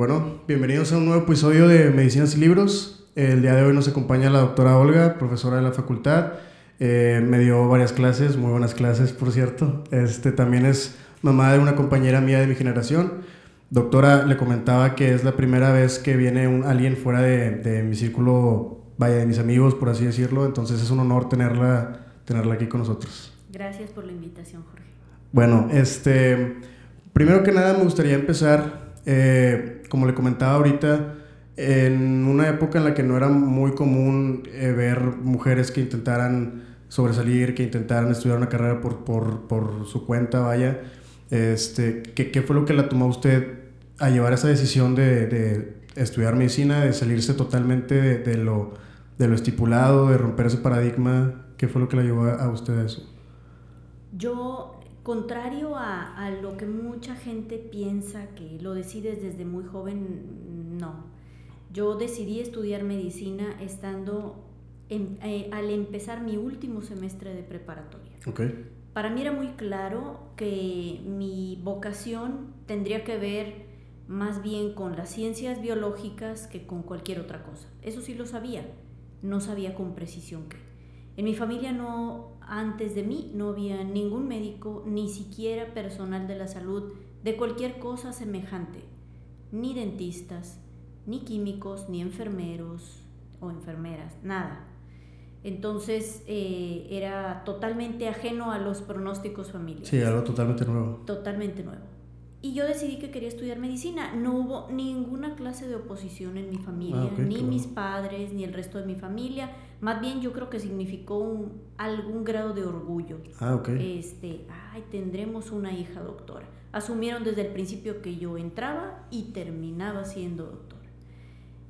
Bueno, bienvenidos a un nuevo episodio de Medicinas y Libros. El día de hoy nos acompaña la doctora Olga, profesora de la facultad. Eh, me dio varias clases, muy buenas clases, por cierto. Este también es mamá de una compañera mía de mi generación. Doctora, le comentaba que es la primera vez que viene un, alguien fuera de, de, mi círculo, vaya, de mis amigos, por así decirlo. Entonces es un honor tenerla, tenerla aquí con nosotros. Gracias por la invitación, Jorge. Bueno, este, primero que nada me gustaría empezar, eh, como le comentaba ahorita, en una época en la que no era muy común eh, ver mujeres que intentaran sobresalir, que intentaran estudiar una carrera por, por, por su cuenta, vaya. Este, ¿qué, ¿Qué fue lo que la tomó usted a llevar esa decisión de, de estudiar medicina, de salirse totalmente de, de, lo, de lo estipulado, de romper ese paradigma? ¿Qué fue lo que la llevó a, usted a eso? Yo, contrario a, a, lo que mucha gente piensa, que lo decides desde muy joven, no. Yo decidí estudiar medicina estando en, eh, al empezar mi último semestre de preparatoria. Okay. Para mí era muy claro que mi vocación tendría que ver más bien con las ciencias biológicas que con cualquier otra cosa. Eso sí lo sabía, no sabía con precisión qué. En mi familia no, antes de mí, no había ningún médico, ni siquiera personal de la salud de cualquier cosa semejante, ni dentistas, ni químicos, ni enfermeros o enfermeras, nada. Entonces eh, era totalmente ajeno a los pronósticos familiares. Sí, algo totalmente nuevo. Totalmente nuevo. Y yo decidí que quería estudiar medicina. No hubo ninguna clase de oposición en mi familia, Ah, ni mis bueno. padres, ni el resto de mi familia. Más bien yo creo que significó un- algún grado de orgullo. Ah, ok. Este, ay, tendremos una hija doctora. Asumieron desde el principio que yo entraba y terminaba siendo doctora.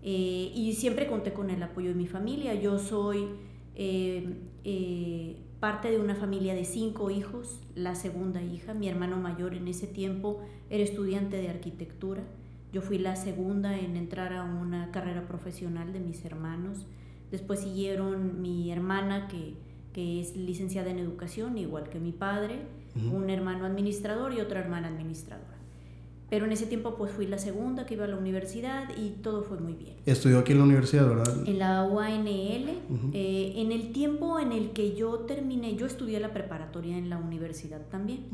Eh, y siempre conté con el apoyo de mi familia. Yo soy eh, eh, parte de una familia de cinco hijos, la segunda hija. Mi hermano mayor en ese tiempo era estudiante de arquitectura. Yo fui la segunda en entrar a una carrera profesional de mis hermanos. Después siguieron mi hermana, que, que es licenciada en educación, igual que mi padre, un hermano administrador y otra hermana administradora. Pero en ese tiempo pues fui la segunda que iba a la universidad y todo fue muy bien. Estudió aquí en la universidad, ¿verdad? En la UANL, eh, en el tiempo en el que yo terminé, yo estudié la preparatoria en la universidad también.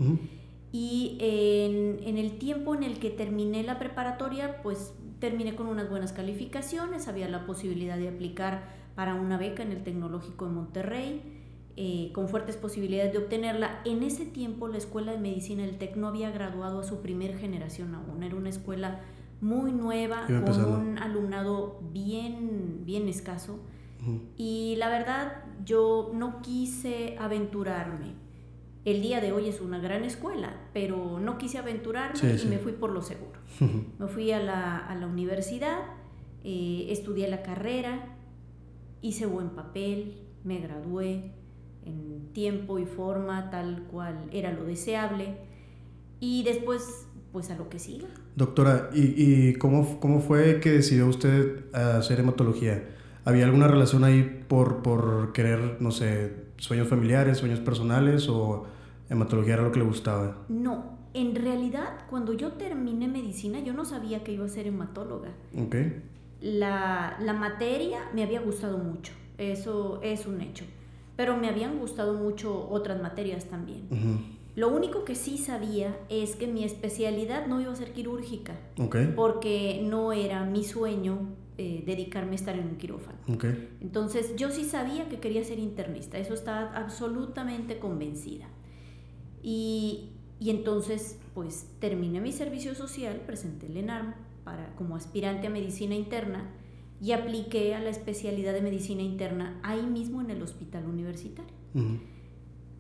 Y en, en el tiempo en el que terminé la preparatoria, pues terminé con unas buenas calificaciones, había la posibilidad de aplicar para una beca en el Tecnológico de Monterrey, eh, con fuertes posibilidades de obtenerla. En ese tiempo la Escuela de Medicina del TEC no había graduado a su primer generación aún, era una escuela muy nueva, con empezando. un alumnado bien, bien escaso. Y la verdad, yo no quise aventurarme. El día de hoy es una gran escuela, pero no quise aventurarme Sí, y sí. me fui por lo seguro. Me fui a la, a la universidad, eh, estudié la carrera, hice buen papel, me gradué en tiempo y forma tal cual era lo deseable y después pues a lo que siga. Doctora, ¿y, y cómo, cómo fue que decidió usted hacer hematología? ¿Había alguna relación ahí por, por querer, no sé, sueños familiares, sueños personales o hematología era lo que le gustaba? No, en realidad cuando yo terminé medicina yo no sabía que iba a ser hematóloga. Ok. La, la materia me había gustado mucho, eso es un hecho, pero me habían gustado mucho otras materias también. Lo único que sí sabía es que mi especialidad no iba a ser quirúrgica, porque no era mi sueño eh, dedicarme a estar en un quirófano. Entonces yo sí sabía que quería ser internista, eso estaba absolutamente convencida. Y, y entonces pues terminé mi servicio social, presenté el ENARM para, como aspirante a medicina interna y apliqué a la especialidad de medicina interna ahí mismo en el hospital universitario.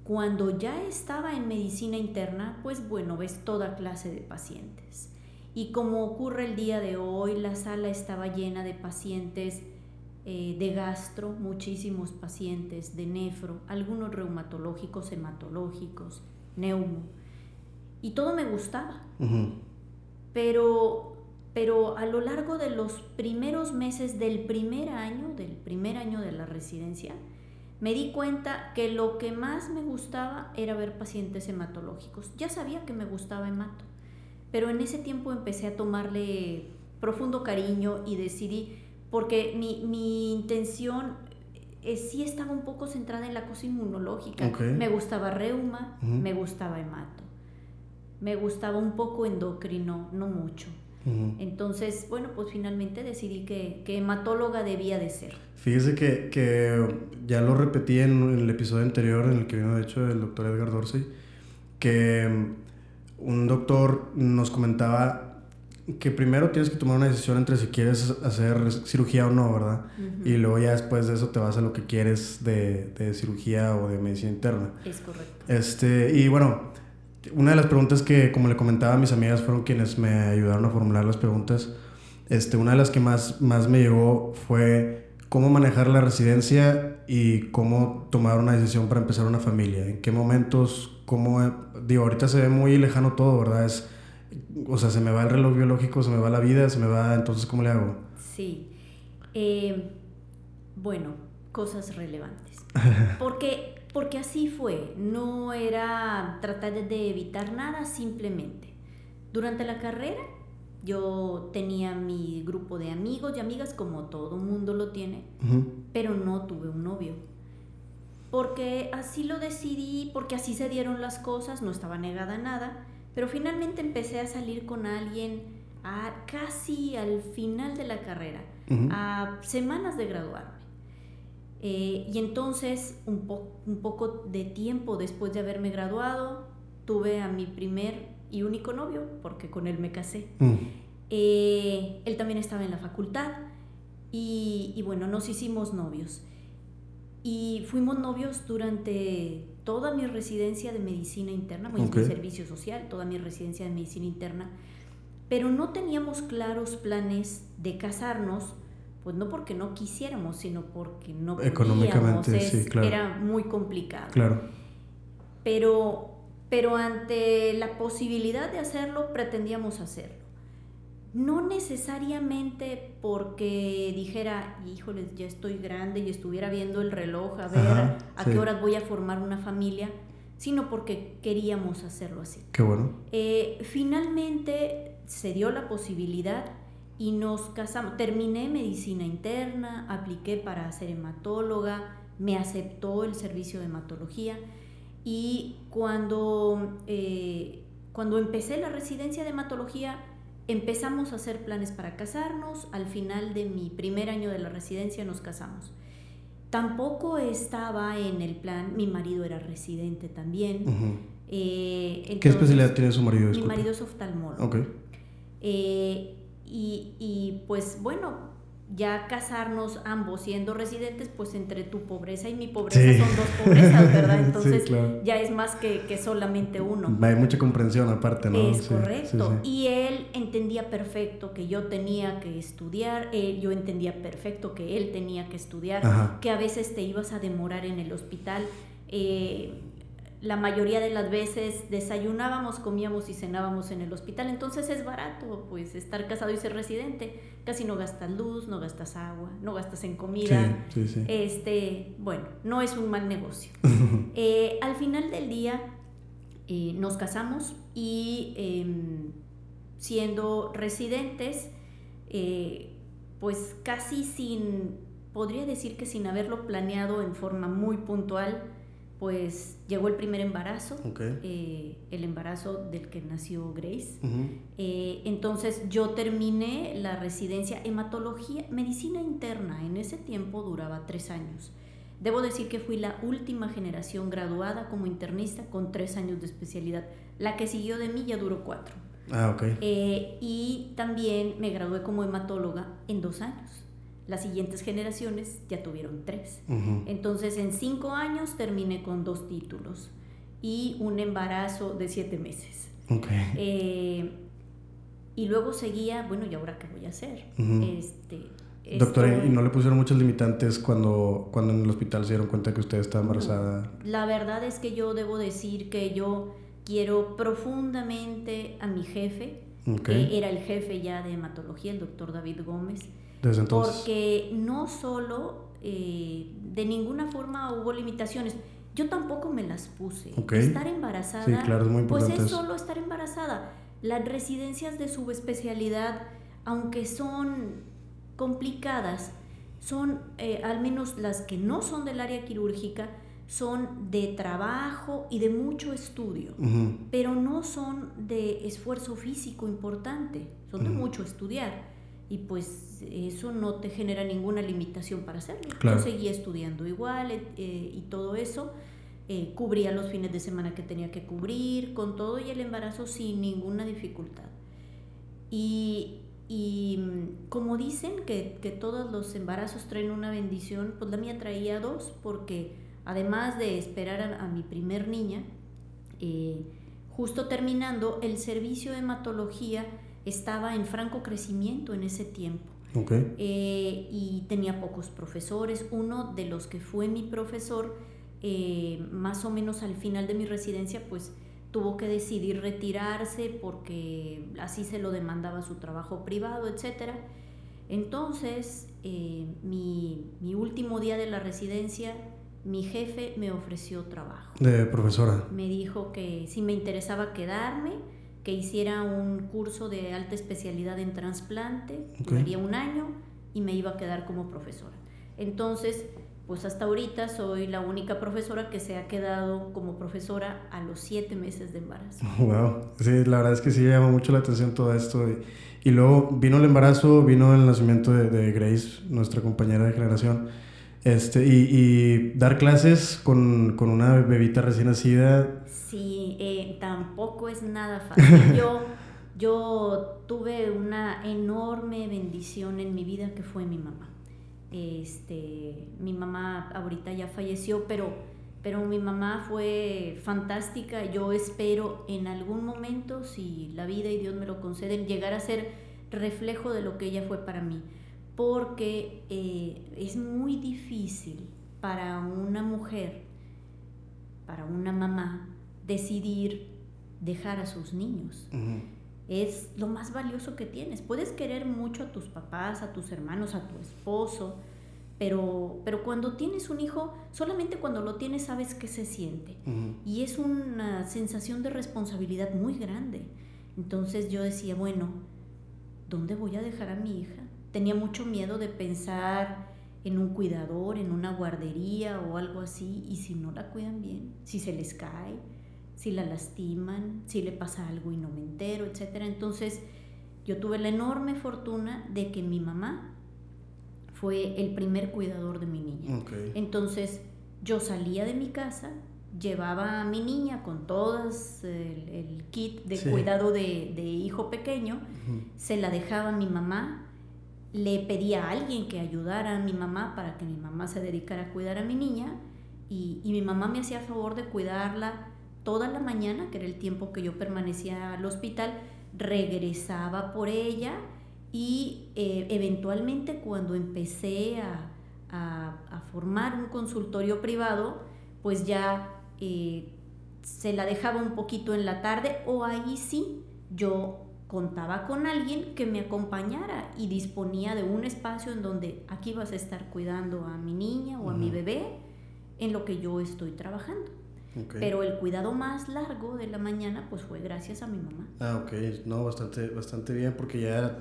Cuando ya estaba en medicina interna, pues bueno, ves toda clase de pacientes. Y como ocurre el día de hoy, la sala estaba llena de pacientes eh, de gastro, muchísimos pacientes de nefro, algunos reumatológicos, hematológicos, neumo. Y todo me gustaba. Pero, pero a lo largo de los primeros meses del primer año, del primer año de la residencia, me di cuenta que lo que más me gustaba era ver pacientes hematológicos. Ya sabía que me gustaba hemato, pero en ese tiempo empecé a tomarle profundo cariño y decidí, porque mi, mi intención eh, sí estaba un poco centrada en la cosa inmunológica. Me gustaba reuma, me gustaba hemato, me gustaba un poco endocrino, no mucho. Entonces, bueno, pues finalmente decidí que, que, hematóloga debía de ser. Fíjese que, que ya lo repetí en, el episodio anterior en el que vino de hecho el doctor Edgar Dorsey, que mm, un doctor nos comentaba que primero tienes que tomar una decisión entre si quieres hacer cirugía o no, ¿verdad? Y luego ya después de eso te vas a lo que quieres de, de cirugía o de medicina interna. Es correcto. Este, y bueno, una de las preguntas que, como le comentaba a mis amigas, fueron quienes me ayudaron a formular las preguntas. Este, una de las que más, más me llegó fue cómo manejar la residencia y cómo tomar una decisión para empezar una familia. ¿En qué momentos? ¿Cómo? Digo, ahorita se ve muy lejano todo, ¿verdad? Es, o sea, se me va el reloj biológico, se me va la vida, se me va... Entonces, ¿cómo le hago? Sí. Eh, bueno, cosas relevantes. Porque porque así fue, no era tratar de evitar nada, simplemente. Durante la carrera yo tenía mi grupo de amigos y amigas como todo mundo lo tiene, pero no tuve un novio. Porque así lo decidí, porque así se dieron las cosas, no estaba negada a nada, pero finalmente empecé a salir con alguien a casi al final de la carrera, a semanas de graduarme. Eh, y entonces, un, un poco de tiempo después de haberme graduado, tuve a mi primer y único novio, porque con él me casé. Mm. Eh, él también estaba en la facultad y, y, bueno, nos hicimos novios. Y fuimos novios durante toda mi residencia de medicina interna, mi servicio social, toda mi residencia de medicina interna, pero no teníamos claros planes de casarnos pues no porque no quisiéramos, sino porque no podíamos. Económicamente, sí, claro. Era muy complicado. Claro. Pero, pero ante la posibilidad de hacerlo, pretendíamos hacerlo. No necesariamente porque dijera, híjoles, ya estoy grande y estuviera viendo el reloj a ver a qué horas voy a formar una familia, sino porque queríamos hacerlo así. Qué bueno. Eh, finalmente se dio la posibilidad y nos casamos. Terminé medicina interna, apliqué para ser hematóloga, me aceptó el servicio de hematología y cuando, eh, cuando empecé la residencia de hematología empezamos a hacer planes para casarnos. Al final de mi primer año de la residencia nos casamos. Tampoco estaba en el plan, mi marido era residente también. Eh, ¿Qué especialidad tiene su marido? Mi marido es oftalmólogo. Okay. Eh, y, y pues bueno, ya casarnos ambos siendo residentes, pues entre tu pobreza y mi pobreza son dos pobrezas, ¿verdad? Entonces ya es más que, que, solamente uno. Hay mucha comprensión aparte, ¿no? Es correcto. y él entendía perfecto que yo tenía que estudiar, eh, yo entendía perfecto que él tenía que estudiar, que a veces te ibas a demorar en el hospital. Eh, la mayoría de las veces desayunábamos, comíamos y cenábamos en el hospital, entonces es barato, pues estar casado y ser residente, casi no gastas luz, no gastas agua, no gastas en comida, este, bueno, no es un mal negocio. Eh, al final del día eh, nos casamos y em, siendo residentes, eh, pues casi sin, podría decir que sin haberlo planeado en forma muy puntual, pues llegó el primer embarazo, eh, el embarazo del que nació Grace. Eh, entonces yo terminé la residencia hematología, medicina interna, en ese tiempo duraba tres años. Debo decir que fui la última generación graduada como internista con tres años de especialidad. La que siguió de mí ya duró cuatro. Ah, ok. Eh, y también me gradué como hematóloga en dos años las siguientes generaciones ya tuvieron tres. Entonces, en cinco años terminé con dos títulos y un embarazo de siete meses. Eh, y luego seguía, bueno, ¿y ahora qué voy a hacer? este, Doctora, ¿y no le pusieron muchos limitantes cuando, cuando en el hospital se dieron cuenta que usted estaba embarazada? La verdad es que yo debo decir que yo quiero profundamente a mi jefe, que era el jefe ya de hematología, el doctor David Gómez. Porque no solo eh, de ninguna forma hubo limitaciones. Yo tampoco me las puse. Estar embarazada, pues es solo estar embarazada. Las residencias de subespecialidad aunque son complicadas, son, eh, al menos las que no son del área quirúrgica, son de trabajo y de mucho estudio, pero no son de esfuerzo físico importante, son de mucho estudiar. Y pues eso no te genera ninguna limitación para hacerlo. Yo seguía estudiando igual eh, y todo eso. Eh, cubría los fines de semana que tenía que cubrir, con todo y el embarazo sin ninguna dificultad. Y, y mm, como dicen que, que, todos los embarazos traen una bendición, pues la mía traía dos, porque además de esperar a, mi primer niña, eh, justo terminando, el servicio de hematología estaba en franco crecimiento en ese tiempo. Eh, y tenía pocos profesores. Uno de los que fue mi profesor, eh, más o menos al final de mi residencia, pues tuvo que decidir retirarse porque así se lo demandaba su trabajo privado, etc. Entonces, mi, mi último día de la residencia mi jefe me ofreció trabajo. De profesora. Me dijo que si me interesaba quedarme, que hiciera un curso de alta especialidad en trasplante, okay. un año y me iba a quedar como profesora. Entonces, pues hasta ahorita soy la única profesora que se ha quedado como profesora a los siete meses de embarazo. Wow, sí, la verdad es que sí llama mucho la atención todo esto. Y, y luego vino el embarazo, vino el nacimiento de, de Grace, nuestra compañera de generación. Este, y, dar clases con, con, una bebita recién nacida. Sí, eh, tampoco es nada fácil. Yo, yo tuve una enorme bendición en mi vida que fue mi mamá. Este, mi mamá ahorita ya falleció, pero, pero mi mamá fue fantástica. Yo espero en algún momento, si la vida y Dios me lo conceden, llegar a ser reflejo de lo que ella fue para mí porque eh, es muy difícil para una mujer, para una mamá, decidir dejar a sus niños. Es lo más valioso que tienes. Puedes querer mucho a tus papás, a tus hermanos, a tu esposo, pero, pero cuando tienes un hijo, solamente cuando lo tienes sabes qué se siente. Y es una sensación de responsabilidad muy grande. Entonces yo decía, bueno, ¿dónde voy a dejar a mi hija? Tenía mucho miedo de pensar en un cuidador, en una guardería o algo así, y si no la cuidan bien, si se les cae, si la lastiman, si le pasa algo y no me entero, etc. Entonces, yo tuve la enorme fortuna de que mi mamá fue el primer cuidador de mi niña. Entonces, yo salía de mi casa, llevaba a mi niña con todas el, kit de cuidado de, hijo pequeño, se la dejaba a mi mamá le pedí a alguien que ayudara a mi mamá para que mi mamá se dedicara a cuidar a mi niña y, mi mamá me hacía favor de cuidarla toda la mañana, que era el tiempo que yo permanecía al hospital, regresaba por ella y eh, eventualmente cuando empecé a, formar un consultorio privado, pues ya eh, se la dejaba un poquito en la tarde o ahí sí yo contaba con alguien que me acompañara y disponía de un espacio en donde aquí vas a estar cuidando a mi niña o a mi bebé en lo que yo estoy trabajando. Pero el cuidado más largo de la mañana pues fue gracias a mi mamá. Ah, ok. No, bastante, bastante bien porque ya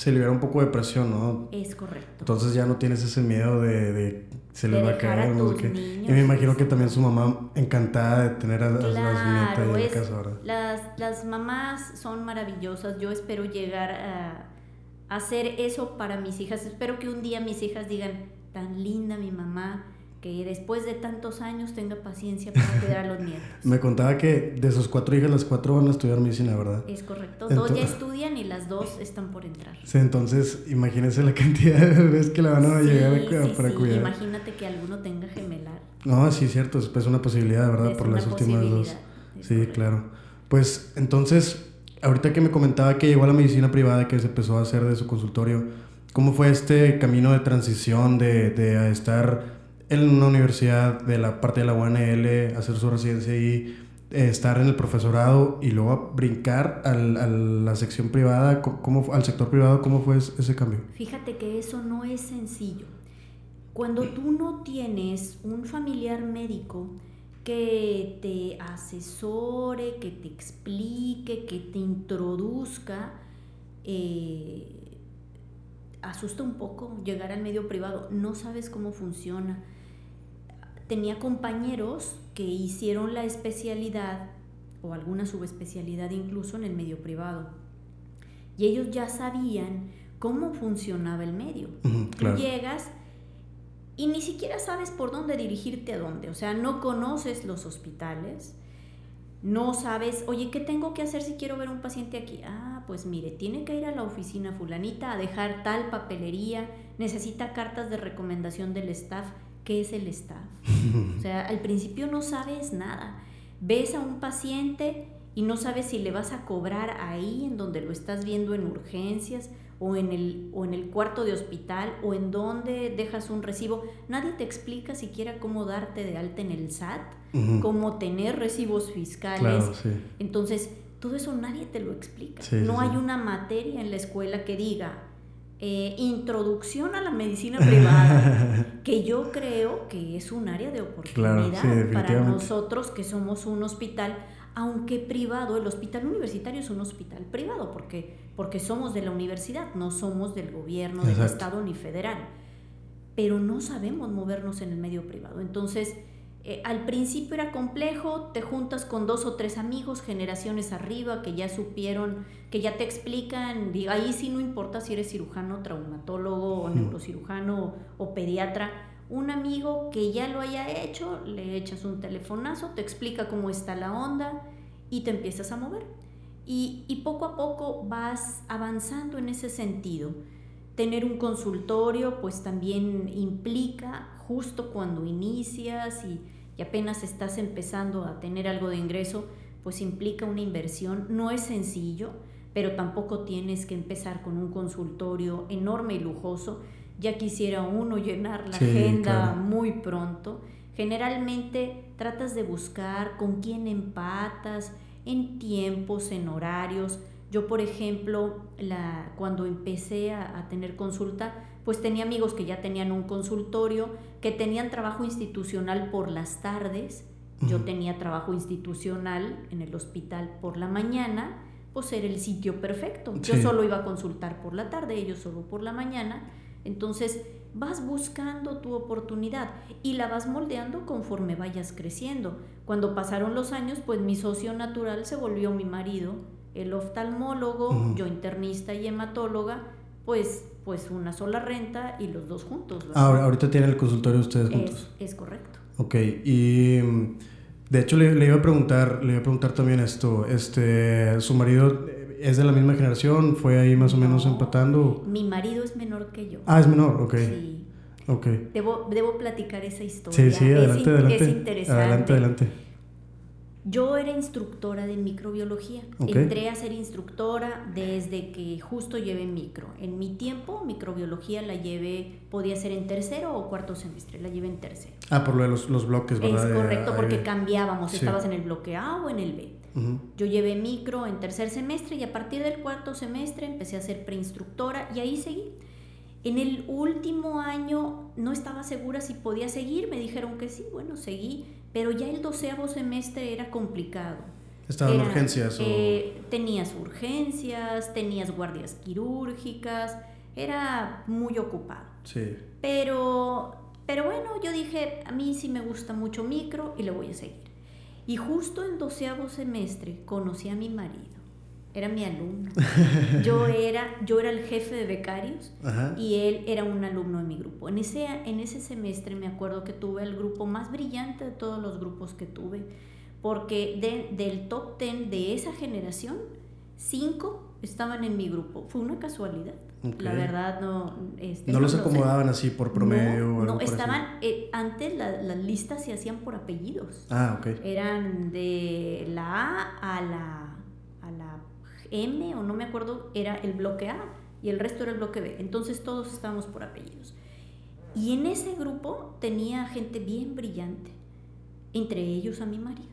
se libera un poco de presión, ¿no? Es correcto. Entonces ya no tienes ese miedo de, se le va a caer, no sé qué. Y me imagino que también su mamá encantada de tener a, las nietas en la casa ahora. Las, las mamás son maravillosas. Yo espero llegar a, a hacer eso para mis hijas. Espero que un día mis hijas digan, tan linda mi mamá que después de tantos años tenga paciencia para cuidar a los nietos. Me contaba que de sus cuatro hijas, las cuatro van a estudiar medicina, ¿verdad? Es correcto. dos ya estudian y las dos están por entrar. Sí, entonces imagínense la cantidad de bebés que la van a llegar a, para sí. cuidar. Imagínate que alguno tenga gemelar. No, sí, cierto, es una posibilidad, ¿verdad? por las últimas dos. Sí, claro. Pues entonces, ahorita que me comentaba que llegó a la medicina privada, que se empezó a hacer de su consultorio, ¿cómo fue este camino de transición de, de estar en una universidad de la parte de la UNL, hacer su residencia y eh, estar en el profesorado y luego brincar al, a la sección privada, ¿cómo, al sector privado, ¿cómo fue ese cambio? Fíjate que eso no es sencillo. Cuando tú no tienes un familiar médico que te asesore, que te explique, que te introduzca, eh, asusta un poco llegar al medio privado, no sabes cómo funciona. Tenía compañeros que hicieron la especialidad o alguna subespecialidad incluso en el medio privado. Y ellos ya sabían cómo funcionaba el medio. llegas y ni siquiera sabes por dónde dirigirte a dónde. O sea, no conoces los hospitales, no sabes, oye, ¿qué tengo que hacer si quiero ver un paciente aquí? Ah, pues mire, tiene que ir a la oficina fulanita a dejar tal papelería, necesita cartas de recomendación del staff. ¿Qué es el staff? o sea, al principio no sabes nada. Ves a un paciente y no sabes si le vas a cobrar ahí en donde lo estás viendo en urgencias o en el, o en el cuarto de hospital o en donde dejas un recibo. Nadie te explica siquiera cómo darte de alta en el SAT, cómo tener recibos fiscales. Entonces, todo eso nadie te lo explica. no hay una materia en la escuela que diga eh, introducción a la medicina privada, que yo creo que es un área de oportunidad para nosotros que somos un hospital aunque privado, el hospital universitario es un hospital privado porque, porque somos de la universidad, no somos del gobierno, del Estado ni federal, pero no sabemos movernos en el medio privado. Entonces, eh, al principio era complejo, te juntas con dos o tres amigos, generaciones arriba, que ya supieron, que ya te explican, ahí sí no importa si eres cirujano, traumatólogo, o neurocirujano o pediatra, un amigo que ya lo haya hecho, le echas un telefonazo, te explica cómo está la onda y te empiezas a mover. Y, poco a poco vas avanzando en ese sentido. Tener un consultorio pues también implica justo cuando inicias y, y apenas estás empezando a tener algo de ingreso, pues implica una inversión. No es sencillo, pero tampoco tienes que empezar con un consultorio enorme y lujoso ya quisiera uno llenar la agenda muy pronto. Generalmente tratas de buscar con quién empatas en tiempos, en horarios. Yo, por ejemplo, la, cuando empecé a, tener consulta, pues tenía amigos que ya tenían un consultorio, que tenían trabajo institucional por las tardes. Yo tenía trabajo institucional en el hospital por la mañana, pues era el sitio perfecto. Yo solo iba a consultar por la tarde, ellos solo por la mañana entonces vas buscando tu oportunidad y la vas moldeando conforme vayas creciendo. Cuando pasaron los años, pues mi socio natural se volvió mi marido, el oftalmólogo, yo internista y hematóloga, pues pues una sola renta y los dos juntos. Ah, ahorita tienen el consultorio ustedes juntos. Es, correcto. Ok, y de hecho le, le, iba a preguntar, le iba a preguntar también esto, este, su marido ¿Es de la misma generación? ¿Fue ahí más o menos empatando? Mi marido es menor que yo. Ah, es menor, ok. Sí. Okay. Debo, debo platicar esa historia. Sí, sí, adelante, adelante. Es interesante. Adelante, adelante. Yo era instructora de microbiología. Entré a ser instructora desde que justo llevé micro. En mi tiempo, microbiología la llevé, podía ser en tercero o cuarto semestre, la llevé en tercero. Ah, por lo de los, los bloques, ¿verdad? Es correcto, porque cambiábamos, estabas en el bloque A o en el B. Yo llevé micro en tercer semestre y a partir del cuarto semestre empecé a ser preinstructora y ahí seguí. En el último año no estaba segura si podía seguir, me dijeron que sí, bueno, seguí, pero ya el doceavo semestre era complicado. ¿Estaban urgencias? Eh, tenías urgencias, tenías guardias quirúrgicas, era muy ocupado. Sí. Pero, pero bueno, yo dije, a mí sí me gusta mucho micro y le voy a seguir. Y justo en doceavo semestre conocí a mi marido. Era mi alumno. Yo era, yo era el jefe de becarios y él era un alumno de mi grupo. En ese, en ese semestre me acuerdo que tuve el grupo más brillante de todos los grupos que tuve, porque del top ten de esa generación, cinco estaban en mi grupo. Fue una casualidad. La verdad no... Este, no, los acomodaban así por promedio. No, no estaban... Eh, antes las listas se hacían por apellidos. Ah, ok. Eran de la A a la M o no me acuerdo, era el bloque A y el resto era el bloque B. Entonces todos estábamos por apellidos. Y en ese grupo tenía gente bien brillante, entre ellos a mi marido.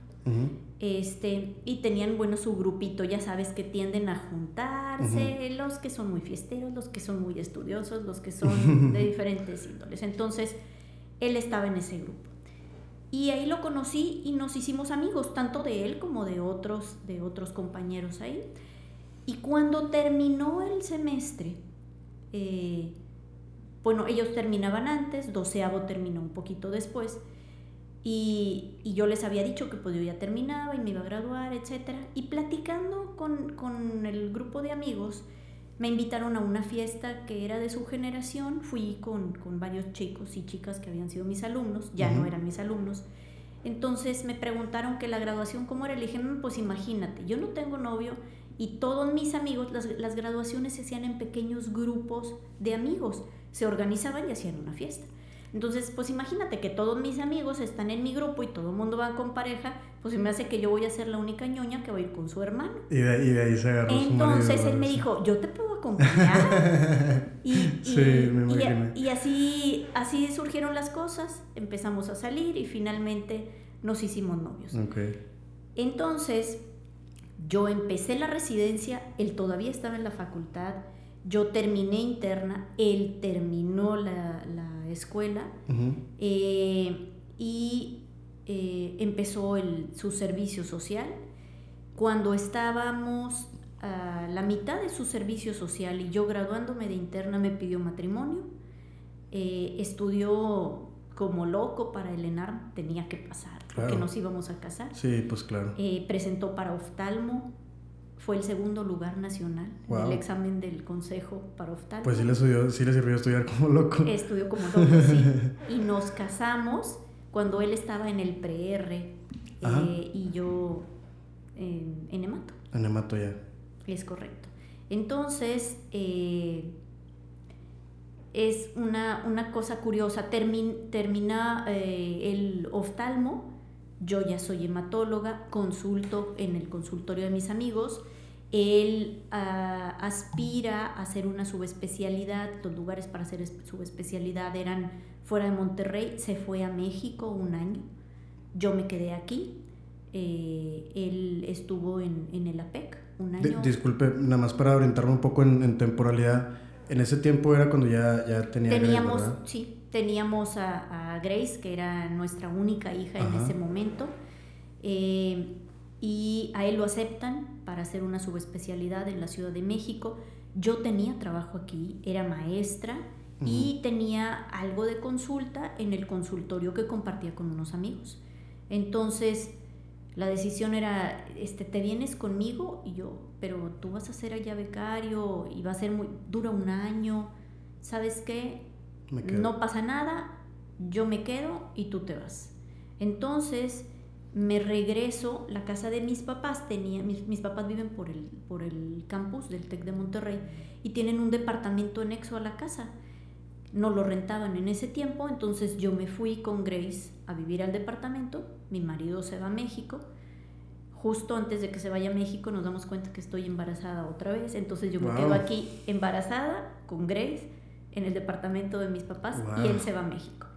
Este, y tenían, bueno, su grupito, ya sabes, que tienden a juntarse, los que son muy fiesteros, los que son muy estudiosos, los que son de diferentes índoles. Entonces, él estaba en ese grupo. Y ahí lo conocí y nos hicimos amigos, tanto de él como de otros, de otros compañeros ahí. Y cuando terminó el semestre, Eh, bueno, ellos terminaban antes, doceavo terminó un poquito después. Y, y, yo les había dicho que pues yo ya terminaba y me iba a graduar, etc. Y platicando con, con, el grupo de amigos, me invitaron a una fiesta que era de su generación. Fui con, con varios chicos y chicas que habían sido mis alumnos, ya no eran mis alumnos. Entonces me preguntaron que la graduación cómo era. Le dije, mm, pues imagínate, yo no tengo novio y todos mis amigos, las, las graduaciones se hacían en pequeños grupos de amigos. Se organizaban y hacían una fiesta. Entonces, pues imagínate que todos mis amigos están en mi grupo y todo el mundo va con pareja, pues se me hace que yo voy a ser la única ñoña que va a ir con su hermano. Y de, ahí se agarró Entonces él me dijo, yo te puedo acompañar. y, sí, me y, y, así, así surgieron las cosas, empezamos a salir y finalmente nos hicimos novios. Okay. Entonces, yo empecé la residencia, él todavía estaba en la facultad, yo terminé interna, él terminó la, la escuela eh, y eh, empezó el, su servicio social. Cuando estábamos a la mitad de su servicio social y yo graduándome de interna me pidió matrimonio, eh, estudió como loco para el ENARM, tenía que pasar, porque nos íbamos a casar. Sí, pues claro. presentó para oftalmo, fue el segundo lugar nacional en el examen del Consejo para oftalmo. Pues sí le, sí le sirvió estudiar como loco. Estudió como loco, sí. Y nos casamos cuando él estaba en el pre-R eh, y yo en, en hemato. En hemato ya. Es correcto. Entonces, eh, es una, una, cosa curiosa. termina eh, el oftalmo, yo ya soy hematóloga, consulto en el consultorio de mis amigos él ah, aspira a hacer una subespecialidad, los lugares para hacer subespecialidad eran fuera de Monterrey, se fue a México un año, yo me quedé aquí, eh, él estuvo en, en, el APEC un año. disculpe, nada más para orientarme un poco en, temporalidad, en ese tiempo era cuando ya, ya tenía Teníamos, sí, teníamos a, a, Grace, que era nuestra única hija en ese momento. Eh, y a él lo aceptan para hacer una subespecialidad en la Ciudad de México. Yo tenía trabajo aquí, era maestra y tenía algo de consulta en el consultorio que compartía con unos amigos. Entonces, la decisión era, este, ¿te vienes conmigo? Y yo, pero tú vas a ser allá becario y va a ser muy, dura un año, ¿sabes qué? No pasa nada, yo me quedo y tú te vas. Entonces, me regreso, la casa de mis papás tenía, mis, papás viven por el, por el campus del TEC de Monterrey y tienen un departamento anexo a la casa. No lo rentaban en ese tiempo, entonces yo me fui con Grace a vivir al departamento, mi marido se va a México, justo antes de que se vaya a México nos damos cuenta que estoy embarazada otra vez, entonces yo me quedo aquí embarazada con Grace en el departamento de mis papás y él se va a México.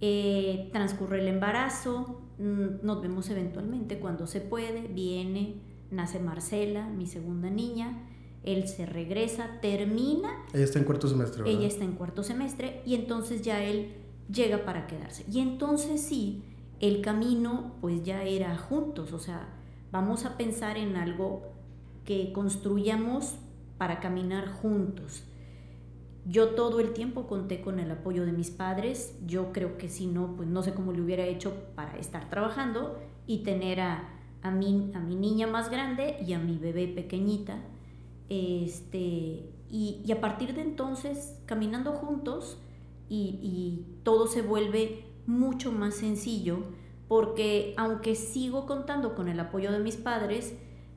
Eh, transcurre el embarazo, mm, nos vemos eventualmente cuando se puede, viene, nace Marcela, mi segunda niña, él se regresa, termina. Ella está en cuarto semestre. Ella está en cuarto semestre y entonces ya él llega para quedarse. Y entonces sí, el camino pues ya era juntos, o sea, vamos a pensar en algo que construyamos para caminar juntos. Yo todo el tiempo conté con el apoyo de mis padres. Yo creo que si no, pues no sé cómo le hubiera hecho para estar trabajando y tener a, a, mi, a mi niña más grande y a mi bebé pequeñita. Este, y, y a partir de entonces, caminando juntos, y, y todo se vuelve mucho más sencillo, porque aunque sigo contando con el apoyo de mis padres,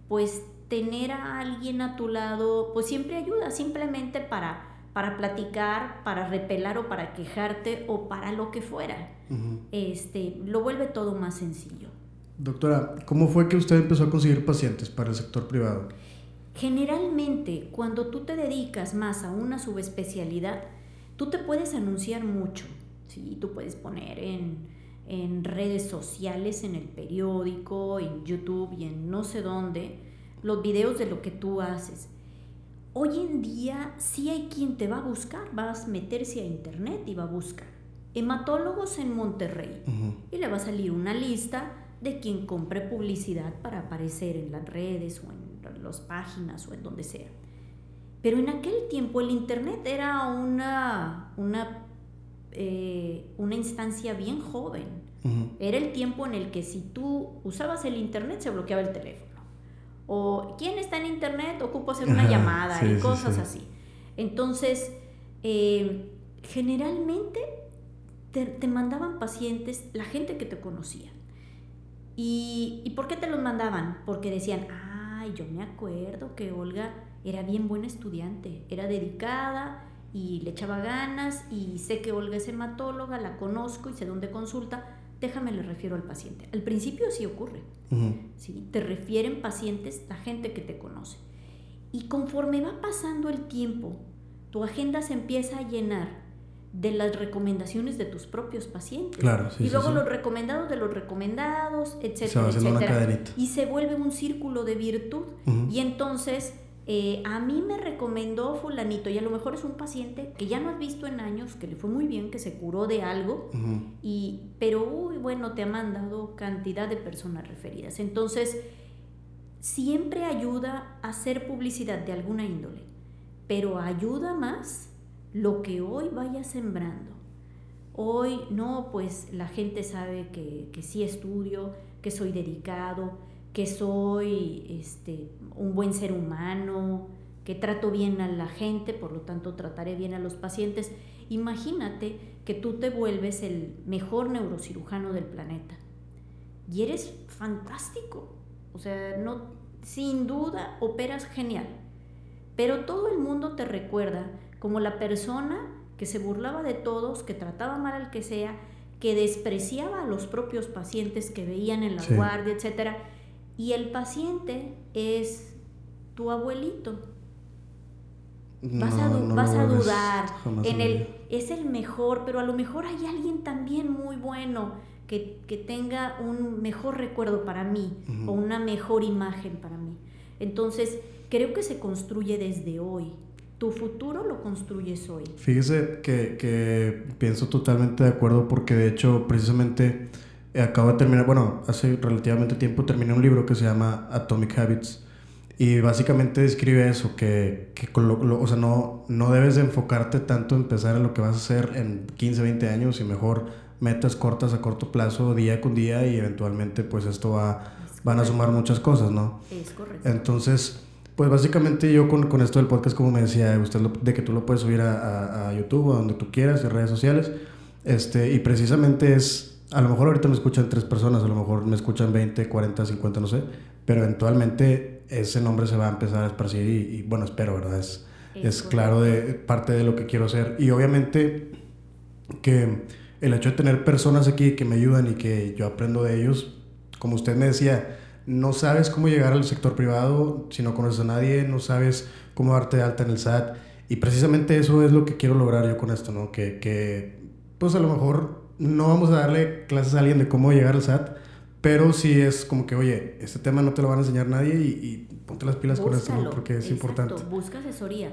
pues tener a alguien a tu lado, pues siempre ayuda, simplemente para para platicar, para repelar o para quejarte o para lo que fuera. este, lo vuelve todo más sencillo. Doctora, ¿cómo fue que usted empezó a conseguir pacientes para el sector privado? Generalmente, cuando tú te dedicas más a una subespecialidad, tú te puedes anunciar mucho. ¿sí? Tú puedes poner en, en redes sociales, en el periódico, en YouTube y en no sé dónde, los videos de lo que tú haces Hoy en día sí hay quien te va a buscar, vas a meterse a internet y va a buscar hematólogos en Monterrey y le va a salir una lista de quien compre publicidad para aparecer en las redes o en las páginas o en donde sea. Pero en aquel tiempo el Internet era una, una, eh, una instancia bien joven. Era el tiempo en el que si tú usabas el Internet se bloqueaba el teléfono. O ¿quién está en Internet? Ocupo hacer una llamada y cosas así. Entonces, eh, generalmente te, mandaban pacientes la gente que te conocía. ¿Y, ¿Y por qué te los mandaban? Porque decían, ay, yo me acuerdo que Olga era bien buena estudiante, era dedicada y le echaba ganas y sé que Olga es hematóloga, la conozco y sé dónde consulta, déjame le refiero al paciente. Al principio sí ocurre, ¿sí? te refieren pacientes la gente que te conoce. Y conforme va pasando el tiempo, tu agenda se empieza a llenar de las recomendaciones de tus propios pacientes. Claro, y luego los recomendados de los recomendados, etcétera, etcétera. Y se vuelve un círculo de virtud. Y entonces eh, a mí me recomendó fulanito y a lo mejor es un paciente que ya no has visto en años, que le fue muy bien, que se curó de algo, y, pero uy, bueno, te ha mandado cantidad de personas referidas. Entonces, siempre ayuda a hacer publicidad de alguna índole, pero ayuda más lo que hoy vaya sembrando. Hoy no, pues la gente sabe que, que sí estudio, que soy dedicado, que soy este, un buen ser humano, que trato bien a la gente, por lo tanto trataré bien a los pacientes. Imagínate que tú te vuelves el mejor neurocirujano del planeta y eres fantástico. O sea, no, sin duda operas genial. Pero todo el mundo te recuerda como la persona que se burlaba de todos, que trataba mal al que sea, que despreciaba a los propios pacientes que veían en la guardia, etcétera y el paciente es tu abuelito. Vas, a, vas a, dudar. En el, es el mejor, pero a lo mejor hay alguien también muy bueno que, que tenga un mejor recuerdo para mí o una mejor imagen para mí. Entonces, creo que se construye desde hoy. Tu futuro lo construyes hoy. Fíjese que, que pienso totalmente de acuerdo porque de hecho precisamente acabo de terminar, bueno, hace relativamente tiempo terminé un libro que se llama Atomic Habits y básicamente describe eso, que, que o sea, no, no debes de enfocarte tanto en pensar en lo que vas a hacer en 15, 20 años y mejor metas cortas a corto plazo, día con día y eventualmente pues esto va, van a sumar muchas cosas, ¿no? Es correcto. Entonces, pues básicamente yo con, con esto del podcast, como me decía usted, de que tú lo puedes subir a, a, a YouTube o donde tú quieras, en redes sociales, este, y precisamente es a lo mejor ahorita me escuchan tres personas, a lo mejor me escuchan 20, 40, 50, no sé, pero eventualmente ese nombre se va a empezar a esparcir y, bueno, espero, ¿verdad? Es, es, claro de parte de lo que quiero hacer. Y obviamente que el hecho de tener personas aquí que me ayudan y que yo aprendo de ellos, como usted me decía, no sabes cómo llegar al sector privado si no conoces a nadie, no sabes cómo darte de alta en el SAT. Y precisamente eso es lo que quiero lograr yo con esto, ¿no? Que, que pues a lo mejor no vamos a darle clases a alguien de cómo llegar al SAT, pero sí es como que, oye, este tema no te lo van a enseñar nadie y, ponte las pilas con esto, porque es importante. Busca asesoría.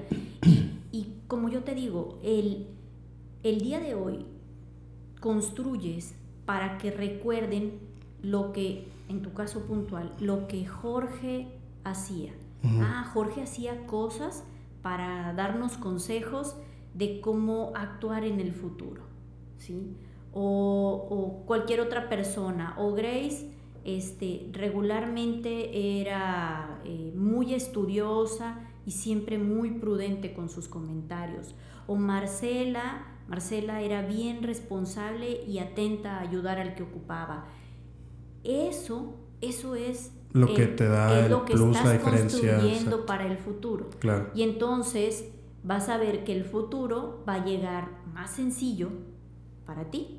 Y, como yo te digo, el, el día de hoy construyes para que recuerden lo que, en tu caso puntual, lo que Jorge hacía. Ah, Jorge hacía cosas para darnos consejos de cómo actuar en el futuro. ¿sí? O, cualquier otra persona. O Grace este, regularmente era eh, muy estudiosa y siempre muy prudente con sus comentarios. O Marcela, Marcela era bien responsable y atenta a ayudar al que ocupaba. Eso, eso es lo que te da lo que plus, estás la diferencia construyendo para el futuro. Claro. Y entonces vas a ver que el futuro va a llegar más sencillo para ti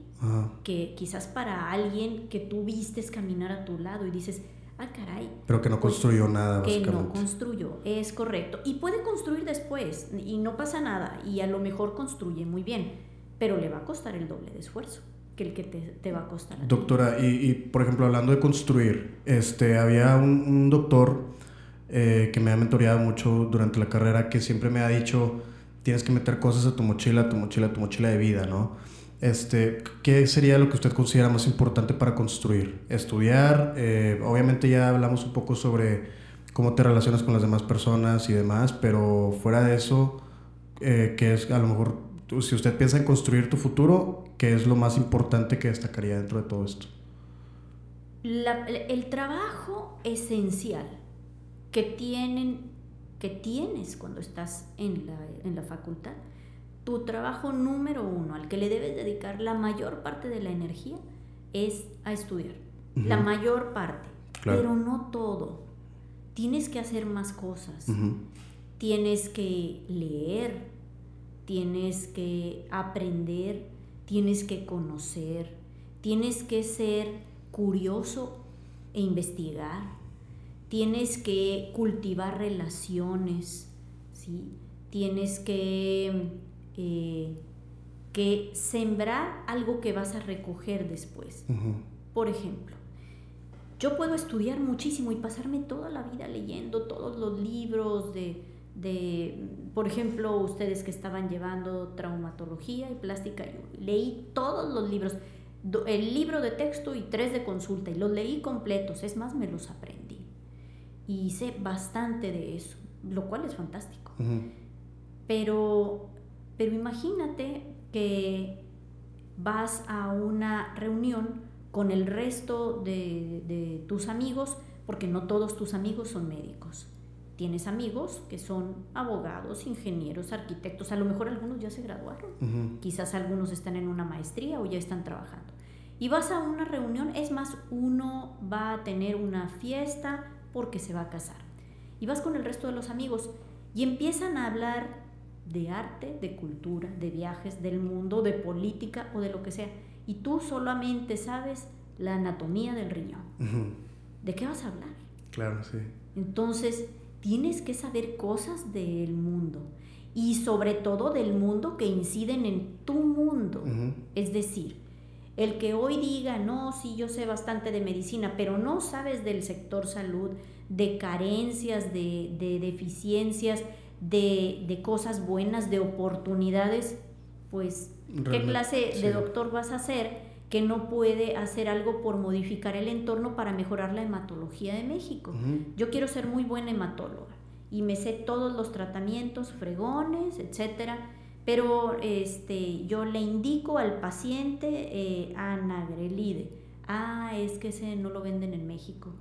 que quizás para alguien que tú vistes caminar a tu lado y dices, ah, caray. Pero que no pues, construyó nada, Que no construyó, es correcto. Y puede construir después y no pasa nada y a lo mejor construye muy bien, pero le va a costar el doble de esfuerzo que el que te, va a costar. Doctora, y, por ejemplo, hablando de construir, este, había un, doctor eh, que me ha mentoreado mucho durante la carrera que siempre me ha dicho, tienes que meter cosas a tu mochila, a tu mochila, a tu mochila de vida, ¿no? Este, ¿Qué sería lo que usted considera más importante para construir? Estudiar, eh, obviamente ya hablamos un poco sobre cómo te relacionas con las demás personas y demás, pero fuera de eso, eh, que es a lo mejor, si usted piensa en construir tu futuro, ¿qué es lo más importante que destacaría dentro de todo esto? el trabajo esencial que, tienen, que tienes cuando estás en la, en la facultad, tu trabajo número uno, al que le debes dedicar la mayor parte de la energía, es a estudiar. La mayor parte. Pero no todo. Tienes que hacer más cosas. Tienes que leer, tienes que aprender, tienes que conocer, tienes que ser curioso e investigar, tienes que cultivar relaciones, ¿sí? tienes que, eh, que sembrar algo que vas a recoger después. Por ejemplo, yo puedo estudiar muchísimo y pasarme toda la vida leyendo todos los libros de, de, por ejemplo, ustedes que estaban llevando traumatología y plástica, yo leí todos los libros, el libro de texto y tres de consulta, y los leí completos, es más, me los aprendí. Y sé bastante de eso, lo cual es fantástico. pero, pero imagínate que vas a una reunión con el resto de, de tus amigos, porque no todos tus amigos son médicos tienes amigos que son abogados, ingenieros, arquitectos, a lo mejor algunos ya se graduaron, quizás algunos están en una maestría o ya están trabajando. Y vas a una reunión, es más, uno va a tener una fiesta porque se va a casar. Y vas con el resto de los amigos y empiezan a hablar de arte, de cultura, de viajes, del mundo, de política o de lo que sea. Y tú solamente sabes la anatomía del riñón. ¿De qué vas a hablar? Claro, sí. Entonces, tienes que saber cosas del mundo y sobre todo del mundo que inciden en tu mundo. Es decir, el que hoy diga, no, sí, yo sé bastante de medicina, pero no sabes del sector salud, de carencias, de, deficiencias, de, cosas buenas, de oportunidades, pues, ¿qué clase de doctor vas a ser? que no puede hacer algo por modificar el entorno para mejorar la hematología de México. Yo quiero ser muy buena hematóloga y me sé todos los tratamientos, fregones, etcétera, pero este, yo le indico al paciente eh, anagrelide. Ah, es que ese no lo venden en México.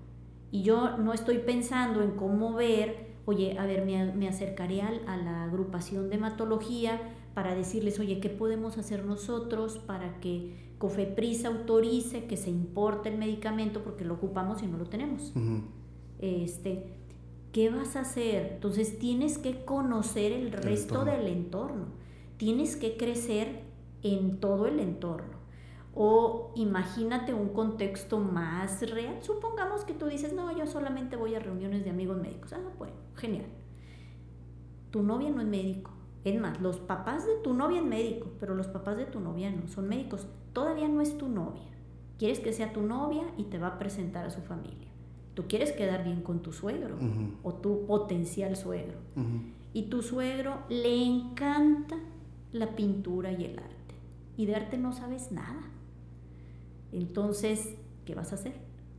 Y yo no estoy pensando en cómo ver, oye, a ver, me, acercaré a la agrupación de hematología para decirles, oye, ¿qué podemos hacer nosotros para que Cofepris autorice que se importe el medicamento porque lo ocupamos y no lo tenemos? este, ¿Qué vas a hacer? Entonces tienes que conocer el resto del entorno. Tienes que crecer en todo el entorno. O imagínate un contexto más real. Supongamos que tú dices, no, yo solamente voy a reuniones de amigos médicos. Ah, bueno, genial. Tu novia no es médico es más, los papás de tu novia es médico, pero los papás de tu novia no, son médicos. Todavía no es tu novia. Quieres que sea tu novia y te va a presentar a su familia. Tú quieres quedar bien con tu suegro o tu potencial suegro. Y tu suegro le encanta la pintura y el arte. Y de arte no sabes nada. Entonces, ¿qué vas a hacer?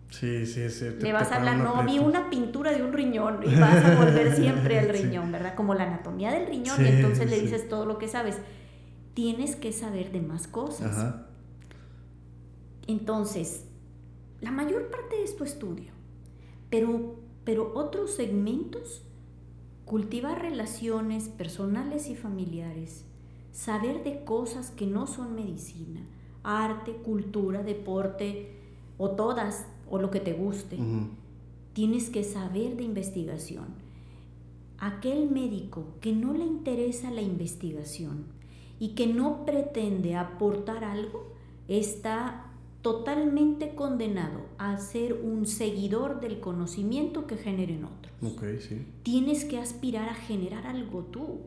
Sí, sí, sí. Le vas a hablar, no, vi una pintura de un riñón y vas a volver siempre al riñón, ¿verdad? Como la anatomía del riñón y entonces le dices todo lo que sabes. Tienes que saber de más cosas. Entonces, la mayor parte es tu estudio, pero, pero otros segmentos, cultivar relaciones personales y familiares, saber de cosas que no son medicina, arte, cultura, deporte o todas o lo que te guste. Tienes que saber de investigación. Aquel médico que no le interesa la investigación y que no pretende aportar algo, está totalmente condenado a ser un seguidor del conocimiento que generen otros. Tienes que aspirar a generar algo tú.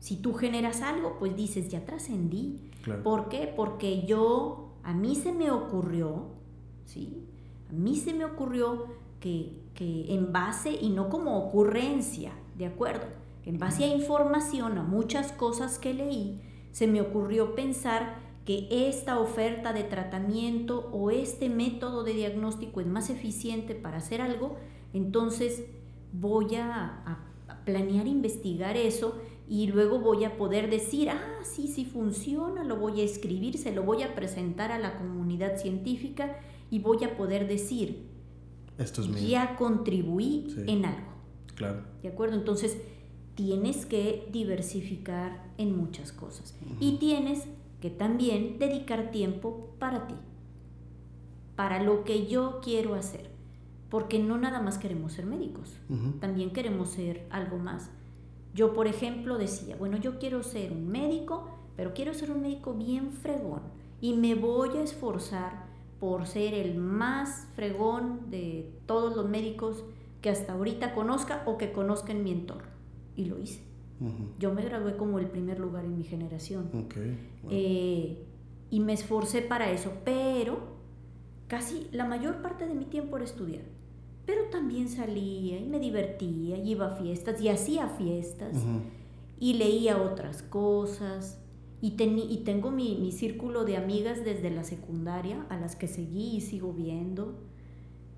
Si tú generas algo, pues dices, ya trascendí. ¿Por qué? Porque yo, a mí se me ocurrió, ¿sí? A mí se me ocurrió que, en base, y no como ocurrencia, ¿de acuerdo? En base a información, a muchas cosas que leí, se me ocurrió pensar que esta oferta de tratamiento o este método de diagnóstico es más eficiente para hacer algo, entonces voy a, a planear, investigar eso y luego voy a poder decir, ah, sí, sí funciona, lo voy a escribir, se lo voy a presentar a la comunidad científica y voy a poder decir, Esto es mío. ya contribuí Sí. en algo. Claro. ¿De acuerdo? Entonces, tienes que diversificar en muchas cosas. Y tienes que también dedicar tiempo para ti, para lo que yo quiero hacer. Porque no nada más queremos ser médicos, también queremos ser algo más. Yo, por ejemplo, decía, bueno, yo quiero ser un médico, pero quiero ser un médico bien fregón. Y me voy a esforzar por ser el más fregón de todos los médicos que hasta ahorita conozca o que conozca en mi entorno. Y lo hice. Yo me gradué como el primer lugar en mi generación. Wow. Eh, y me esforcé para eso, pero casi la mayor parte de mi tiempo era estudiar. Pero también salía y me divertía, y iba a fiestas y hacía fiestas y leía otras cosas. Y, teni- y tengo mi, mi círculo de amigas desde la secundaria a las que seguí y sigo viendo.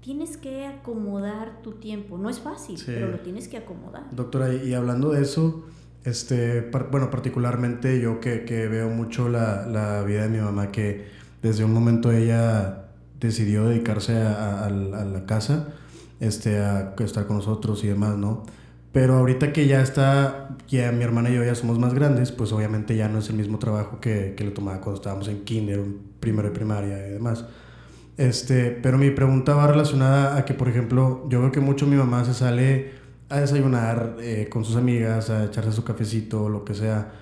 Tienes que acomodar tu tiempo. No es fácil, Sí. pero lo tienes que acomodar. Doctora, y hablando de eso, este, par- bueno, particularmente yo que, que veo mucho la, la vida de mi mamá, que desde un momento ella decidió dedicarse a, a- a la casa, este, a estar con nosotros y demás, ¿no? Pero ahorita que ya está, ya mi hermana y yo ya somos más grandes, pues obviamente ya no es el mismo trabajo que, que le tomaba cuando estábamos en kinder, primero de primaria y demás. Este, pero mi pregunta va relacionada a que, por ejemplo, yo veo que mucho mi mamá se sale a desayunar eh, con sus amigas, a echarse su cafecito, lo que sea.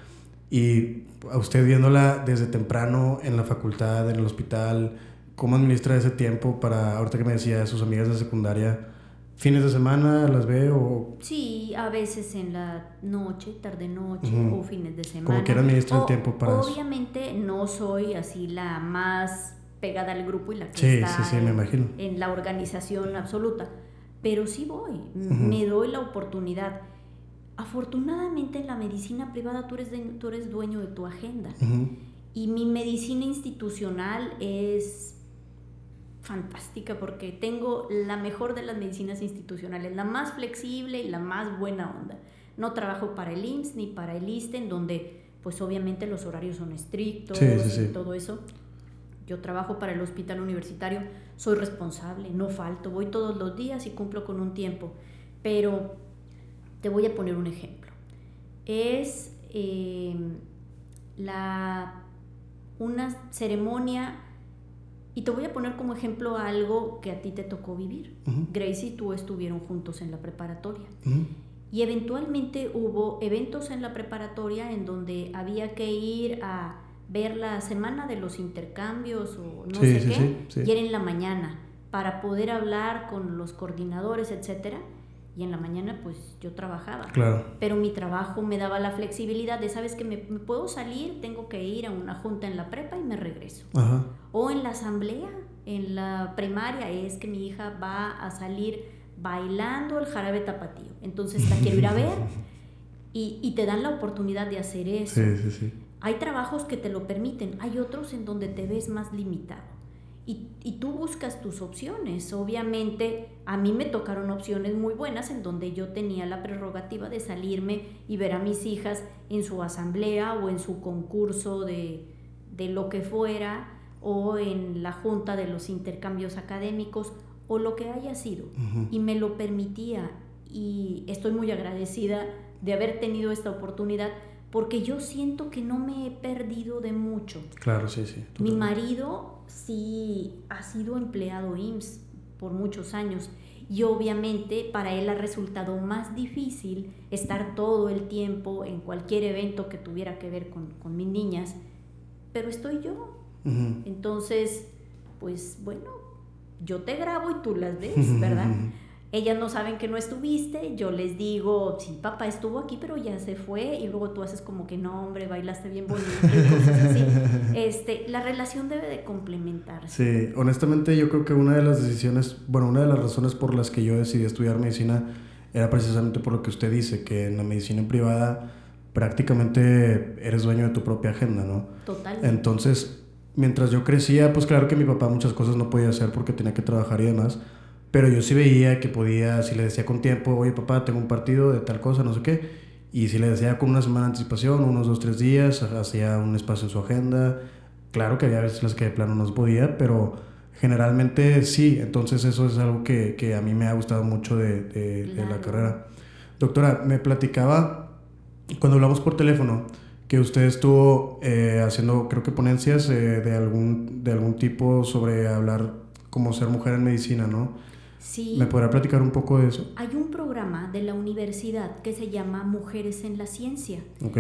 Y a usted viéndola desde temprano en la facultad, en el hospital, ¿cómo administra ese tiempo para, ahorita que me decía, de sus amigas de secundaria, fines de semana las ve o Sí, a veces en la noche, tarde noche Ujú. o fines de semana. Como quiera administra el tiempo para eso. Obviamente no soy así la más pegada al grupo y la que Sí, está sí, sí, me en, imagino. en la organización absoluta, pero sí voy, m- Ujú. me doy la oportunidad. Afortunadamente en la medicina privada tú eres, de- tú eres dueño de tu agenda. Ujú. Y mi medicina institucional es fantástica porque tengo la mejor de las medicinas institucionales, la más flexible y la más buena onda. No trabajo para el IMSS ni para el ISTE, en donde pues obviamente los horarios son estrictos Sí, sí, sí. y todo eso. Yo trabajo para el hospital universitario, soy responsable, no falto, voy todos los días y cumplo con un tiempo. Pero te voy a poner un ejemplo. Es eh, la, una ceremonia, y te voy a poner como ejemplo algo que a ti te tocó vivir. Ujú. Grace y tú estuvieron juntos en la preparatoria. Y eventualmente hubo eventos en la preparatoria en donde había que ir a ver la semana de los intercambios o no Sí, sé sí, qué, sí. y era en la mañana para poder hablar con los coordinadores, etcétera. Y en la mañana pues yo trabajaba. Claro. Pero mi trabajo me daba la flexibilidad de, sabes que me, me puedo salir, tengo que ir a una junta en la prepa y me regreso. Ajá. O en la asamblea, en la primaria, es que mi hija va a salir bailando el jarabe tapatío. Entonces la quiero ir a ver y, y te dan la oportunidad de hacer eso. Sí, sí, sí. Hay trabajos que te lo permiten, hay otros en donde te ves más limitado. Y, y tú buscas tus opciones. Obviamente a mí me tocaron opciones muy buenas en donde yo tenía la prerrogativa de salirme y ver a mis hijas en su asamblea o en su concurso de, de lo que fuera o en la junta de los intercambios académicos o lo que haya sido. Y me lo permitía y estoy muy agradecida de haber tenido esta oportunidad porque yo siento que no me he perdido de mucho. Claro, sí, sí. Mi marido sí ha sido empleado IMSS por muchos años y obviamente para él ha resultado más difícil estar todo el tiempo en cualquier evento que tuviera que ver con, con mis niñas, pero estoy yo. Entonces, pues bueno, yo te grabo y tú las ves, ¿verdad? Ellas no saben que no estuviste, yo les digo, sí, papá estuvo aquí, pero ya se fue, y luego tú haces como que no, hombre, bailaste bien bonito y cosas así. Este, la relación debe de complementarse. Sí, honestamente yo creo que una de las decisiones, bueno, una de las razones por las que yo decidí estudiar medicina era precisamente por lo que usted dice, que en la medicina privada prácticamente eres dueño de tu propia agenda, ¿no? Totalmente. Entonces, mientras yo crecía, pues claro que mi papá muchas cosas no podía hacer porque tenía que trabajar y demás, Pero yo sí veía que podía, si le decía con tiempo, oye papá, tengo un partido de tal cosa, no sé qué. Y si le decía con una semana de anticipación, unos dos, tres días, hacía un espacio en su agenda. Claro que había veces las que de plano no podía, pero generalmente sí. Entonces eso es algo que, que a mí me ha gustado mucho de, de, de la carrera. Doctora, me platicaba cuando hablamos por teléfono que usted estuvo eh, haciendo, creo que ponencias eh, de, algún, de algún tipo sobre hablar como ser mujer en medicina, ¿no? Sí. ¿Me podrá platicar un poco de eso? Hay un programa de la universidad que se llama Mujeres en la Ciencia. Ok.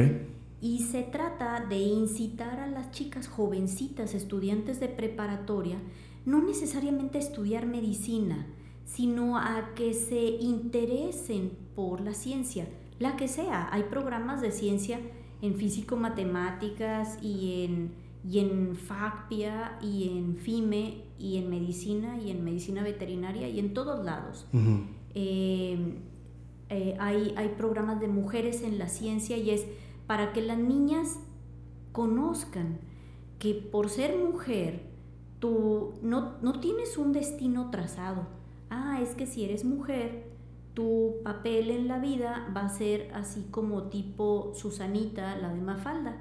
Y se trata de incitar a las chicas jovencitas, estudiantes de preparatoria, no necesariamente a estudiar medicina, sino a que se interesen por la ciencia, la que sea. Hay programas de ciencia en físico-matemáticas y en, y en FACPIA y en FIME y en medicina y en medicina veterinaria y en todos lados. Em, eh, hay, hay programas de mujeres en la ciencia y es para que las niñas conozcan que por ser mujer tú no, no tienes un destino trazado. Ah, es que si eres mujer, tu papel en la vida va a ser así como tipo Susanita, la de Mafalda,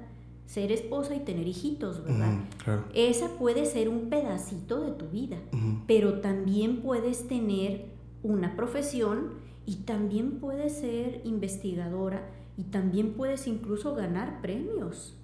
ser esposa y tener hijitos, ¿verdad? Esa puede ser un pedacito de tu vida, pero también puedes tener una profesión y también puedes ser investigadora y también puedes incluso ganar premios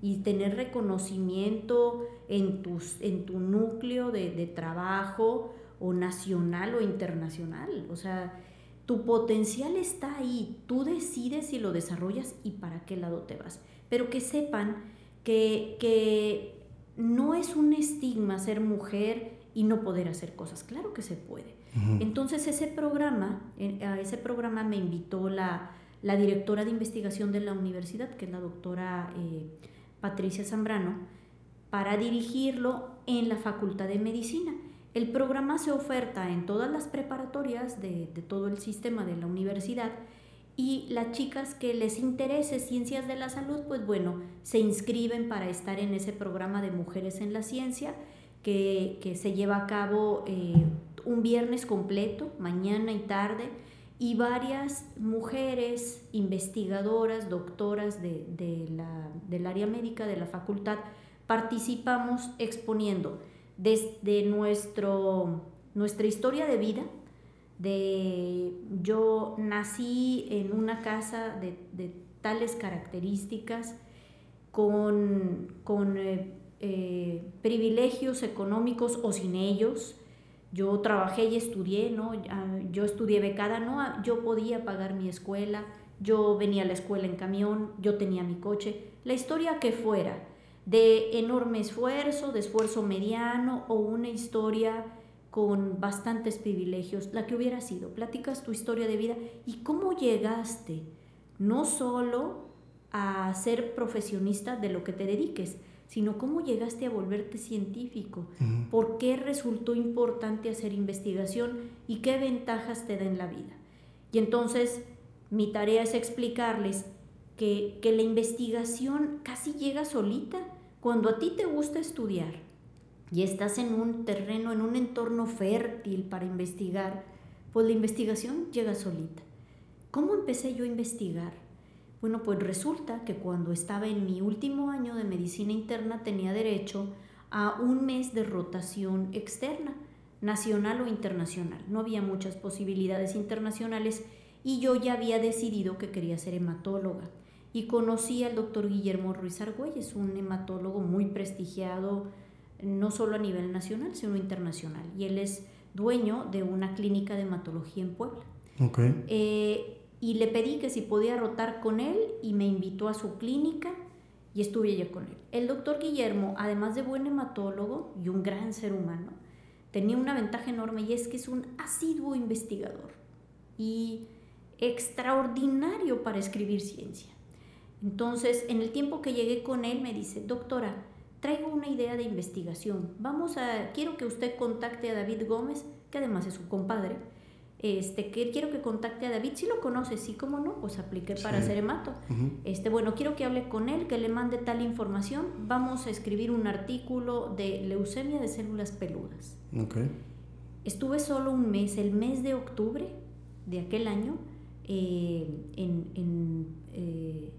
y tener reconocimiento en, tus, en tu núcleo de, de trabajo o nacional o internacional. O sea, tu potencial está ahí, tú decides si lo desarrollas y para qué lado te vas. Pero que sepan que, no es un estigma ser mujer y no poder hacer cosas. Claro que se puede. Entonces ese programa, a ese programa me invitó la, directora de investigación de la universidad, que es la doctora eh, Patricia Zambrano, para dirigirlo en la Facultad de Medicina. El programa se oferta en todas las preparatorias de, todo el sistema de la universidad y las chicas que les interese ciencias de la salud, pues bueno, se inscriben para estar en ese programa de Mujeres en la Ciencia que, se lleva a cabo eh, un viernes completo, mañana y tarde, y varias mujeres investigadoras, doctoras de, la, del área médica de la facultad participamos exponiendo desde nuestro, nuestra historia de vida, de yo nací en una casa de, tales características, con, con eh, eh, privilegios económicos o sin ellos. Yo trabajé y estudié, ¿no? Yo estudié becada, ¿no? Yo podía pagar mi escuela, yo venía a la escuela en camión, yo tenía mi coche, la historia que fuera de enorme esfuerzo, de esfuerzo mediano o una historia con bastantes privilegios, la que hubiera sido. Platicas tu historia de vida y cómo llegaste no solo a ser profesionista de lo que te dediques, sino cómo llegaste a volverte científico, por qué resultó importante hacer investigación y qué ventajas te da en la vida. Y entonces mi tarea es explicarles que, que la investigación casi llega solita. Cuando a ti te gusta estudiar y estás en un terreno, en un entorno fértil para investigar, pues la investigación llega solita. ¿Cómo empecé yo a investigar? Bueno, pues resulta que cuando estaba en mi último año de medicina interna tenía derecho a un mes de rotación externa, nacional o internacional. No había muchas posibilidades internacionales y yo ya había decidido que quería ser hematóloga y conocí al doctor Guillermo Ruiz Argüelles, un hematólogo muy prestigiado, no solo a nivel nacional, sino internacional. Y él es dueño de una clínica de hematología en Puebla. Okay. Eh, y le pedí que si podía rotar con él y me invitó a su clínica y estuve allí con él. El doctor Guillermo, además de buen hematólogo y un gran ser humano, tenía una ventaja enorme y es que es un asiduo investigador y extraordinario para escribir ciencia. Entonces, en el tiempo que llegué con él, me dice, doctora, traigo una idea de investigación. Vamos a, quiero que usted contacte a David Gómez, que además es su compadre. Este, que quiero que contacte a David, si lo conoce, sí, como no, pues apliqué para hacer hemato. Este, bueno, quiero que hable con él, que le mande tal información. Vamos a escribir un artículo de leucemia de células peludas. Okay. Estuve solo un mes, el mes de octubre de aquel año, eh, en, eh,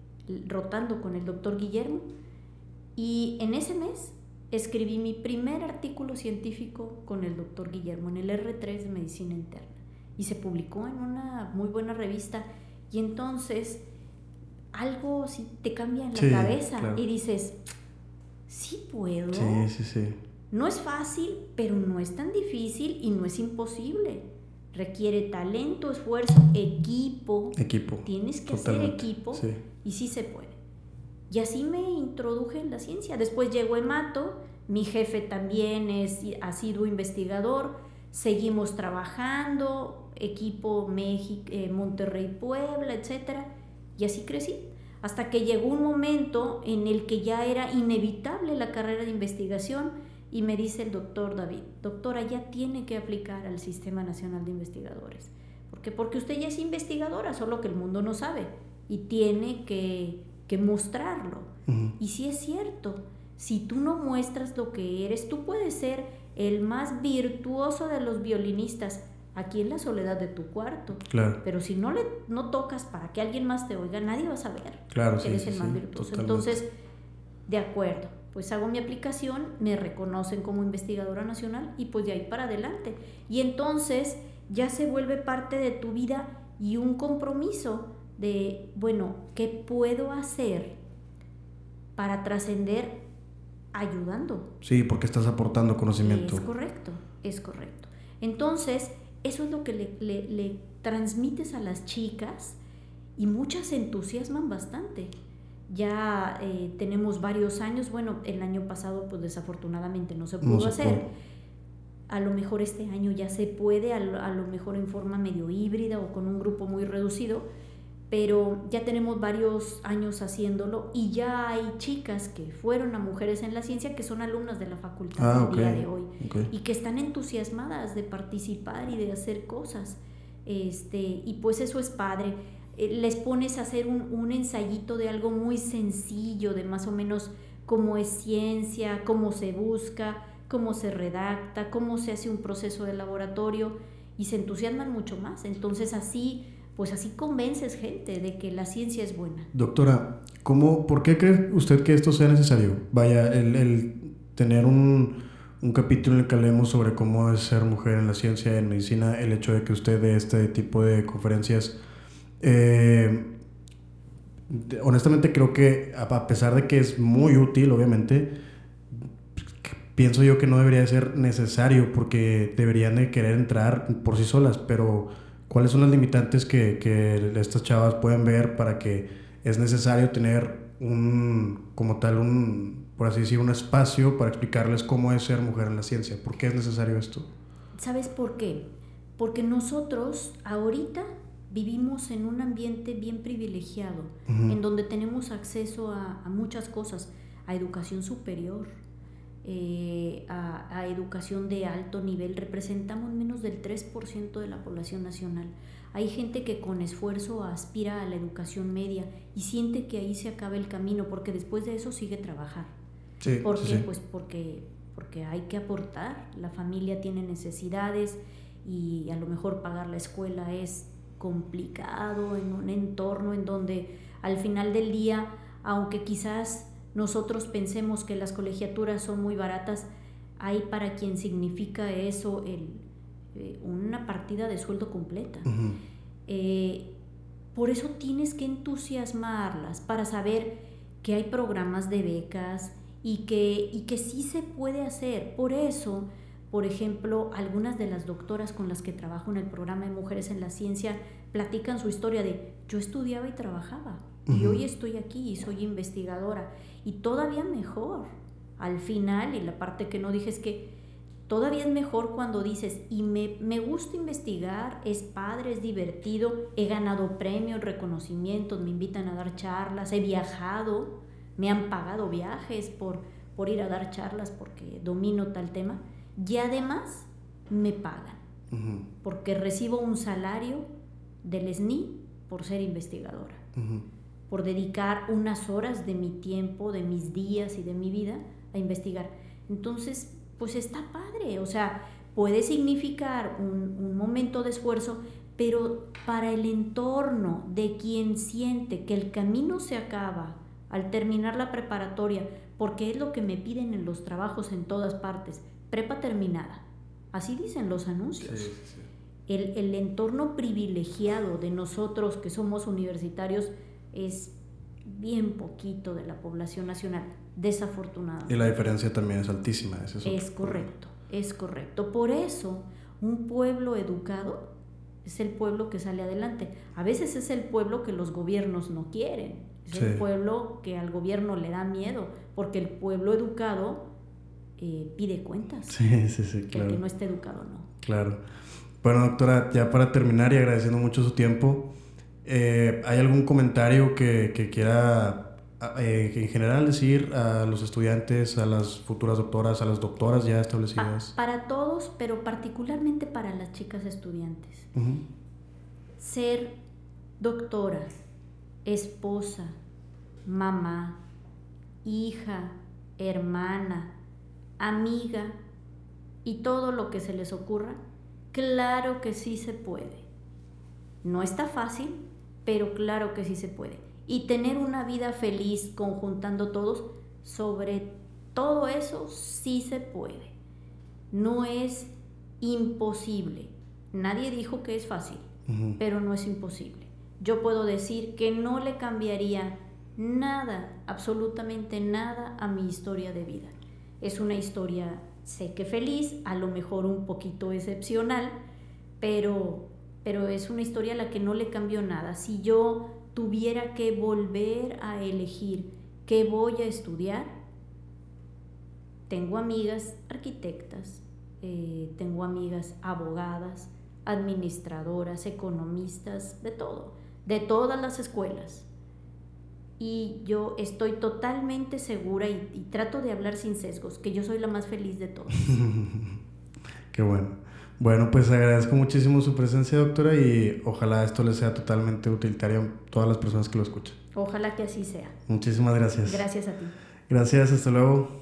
rotando con el doctor Guillermo. Y en ese mes escribí mi primer artículo científico con el doctor Guillermo en el R3 de Medicina Interna. Y se publicó en una muy buena revista. Y entonces algo sí te cambia en la cabeza y dices, sí puedo. Sí, sí, sí. No es fácil, pero no es tan difícil y no es imposible. Requiere talento, esfuerzo, equipo. Equipo. Tienes que ser equipo y sí se puede. Y así me introduje en la ciencia. Después llegó Emato, mi jefe también es, ha sido investigador, seguimos trabajando, equipo México, eh, Monterrey, Puebla, etc. Y así crecí. Hasta que llegó un momento en el que ya era inevitable la carrera de investigación y me dice el doctor David, doctora, ya tiene que aplicar al Sistema Nacional de Investigadores. ¿Por qué? Porque usted ya es investigadora, solo que el mundo no sabe y tiene que que mostrarlo. Y si es cierto, si tú no muestras lo que eres, tú puedes ser el más virtuoso de los violinistas aquí en la soledad de tu cuarto. Claro. Pero si no le no tocas para que alguien más te oiga, nadie va a saber claro, que eres el más virtuoso. Entonces, de acuerdo, pues hago mi aplicación, me reconocen como investigadora nacional y pues de ahí para adelante. Y entonces ya se vuelve parte de tu vida y un compromiso de, bueno, ¿qué puedo hacer para trascender ayudando? Sí, porque estás aportando conocimiento. Es correcto, es correcto. Entonces, eso es lo que le, transmites a las chicas y muchas se entusiasman bastante. Ya eh, tenemos varios años, bueno, el año pasado pues desafortunadamente no se pudo hacer. A lo mejor este año ya se puede, a lo mejor en forma medio híbrida o con un grupo muy reducido, pero ya tenemos varios años haciéndolo y ya hay chicas que fueron a Mujeres en la Ciencia que son alumnas de la facultad ah, el día de hoy y que están entusiasmadas de participar y de hacer cosas. Este, y pues eso es padre. Eh, les pones a hacer un, un ensayito de algo muy sencillo, de más o menos cómo es ciencia, cómo se busca, cómo se redacta, cómo se hace un proceso de laboratorio y se entusiasman mucho más. Entonces así pues así convences gente de que la ciencia es buena. Doctora, ¿cómo, ¿por qué cree usted que esto sea necesario? Vaya, el, tener un, capítulo en el que hablemos sobre cómo es ser mujer en la ciencia, en medicina, el hecho de que usted dé este tipo de conferencias, eh, honestamente creo que a pesar de que es muy útil, obviamente, pienso yo que no debería ser necesario porque deberían de querer entrar por sí solas, pero ¿Cuáles son las limitantes que, que, estas chavas pueden ver para que es necesario tener un, como tal, un, por así decir, un espacio para explicarles cómo es ser mujer en la ciencia? ¿Por qué es necesario esto? ¿Sabes por qué? Porque nosotros ahorita vivimos en un ambiente bien privilegiado, en donde tenemos acceso a, a muchas cosas, a educación superior, eh, a, educación de alto nivel, representamos menos del 3% de la población nacional. Hay gente que con esfuerzo aspira a la educación media y siente que ahí se acaba el camino porque después de eso sigue trabajar. ¿Por qué? Pues porque, porque hay que aportar, la familia tiene necesidades y a lo mejor pagar la escuela es complicado en un entorno en donde al final del día, aunque quizás nosotros pensemos que las colegiaturas son muy baratas, hay para quien significa eso el, eh, una partida de sueldo completa. Eh, por eso tienes que entusiasmarlas para saber que hay programas de becas y que, y que sí se puede hacer. Por eso, por ejemplo, algunas de las doctoras con las que trabajo en el programa de Mujeres en la Ciencia platican su historia de yo estudiaba y trabajaba y hoy estoy aquí y soy investigadora. Y todavía mejor. Al final, y la parte que no dije es que todavía es mejor cuando dices, y me, me gusta investigar, es padre, es divertido, he ganado premios, reconocimientos, me invitan a dar charlas, he viajado, me han pagado viajes por, por ir a dar charlas porque domino tal tema, y además me pagan, porque recibo un salario del SNI por ser investigadora por dedicar unas horas de mi tiempo, de mis días y de mi vida a investigar. Entonces, pues está padre, o sea, puede significar un, un momento de esfuerzo, pero para el entorno de quien siente que el camino se acaba al terminar la preparatoria, porque es lo que me piden en los trabajos en todas partes, prepa terminada. Así dicen los anuncios. El, el, entorno privilegiado de nosotros que somos universitarios es bien poquito de la población nacional, desafortunadamente. Y la diferencia también es altísima. es, es correcto, es correcto. Por eso, un pueblo educado es el pueblo que sale adelante. A veces es el pueblo que los gobiernos no quieren. Es el pueblo que al gobierno le da miedo, porque el pueblo educado eh, pide cuentas. Sí, sí, sí, claro. El que no esté educado no. Claro. Bueno, doctora, ya para terminar y agradeciendo mucho su tiempo, eh, ¿hay algún comentario que, que quiera eh, en general decir a los estudiantes, a las futuras doctoras, a las doctoras ya establecidas? para todos, pero particularmente para las chicas estudiantes. Ser doctora, esposa, mamá, hija, hermana, amiga y todo lo que se les ocurra, claro que sí se puede. No está fácil, pero claro que sí se puede. Y tener una vida feliz conjuntando todos, sobre todo eso sí se puede. No es imposible. Nadie dijo que es fácil, pero no es imposible yo puedo decir que no le cambiaría nada, absolutamente nada a mi historia de vida. Es una historia, sé que feliz, a lo mejor un poquito excepcional, pero, pero es una historia a la que no le cambió nada. Si yo tuviera que volver a elegir qué voy a estudiar, tengo amigas arquitectas, eh, tengo amigas abogadas, administradoras, economistas, de todo de todas las escuelas. Y yo estoy totalmente segura y, trato de hablar sin sesgos, que yo soy la más feliz de todos. Qué bueno. Bueno, pues agradezco muchísimo su presencia, doctora, y ojalá esto les sea totalmente utilitario a todas las personas que lo escuchan. Ojalá que así sea. Muchísimas gracias. Gracias a ti. Gracias, hasta luego.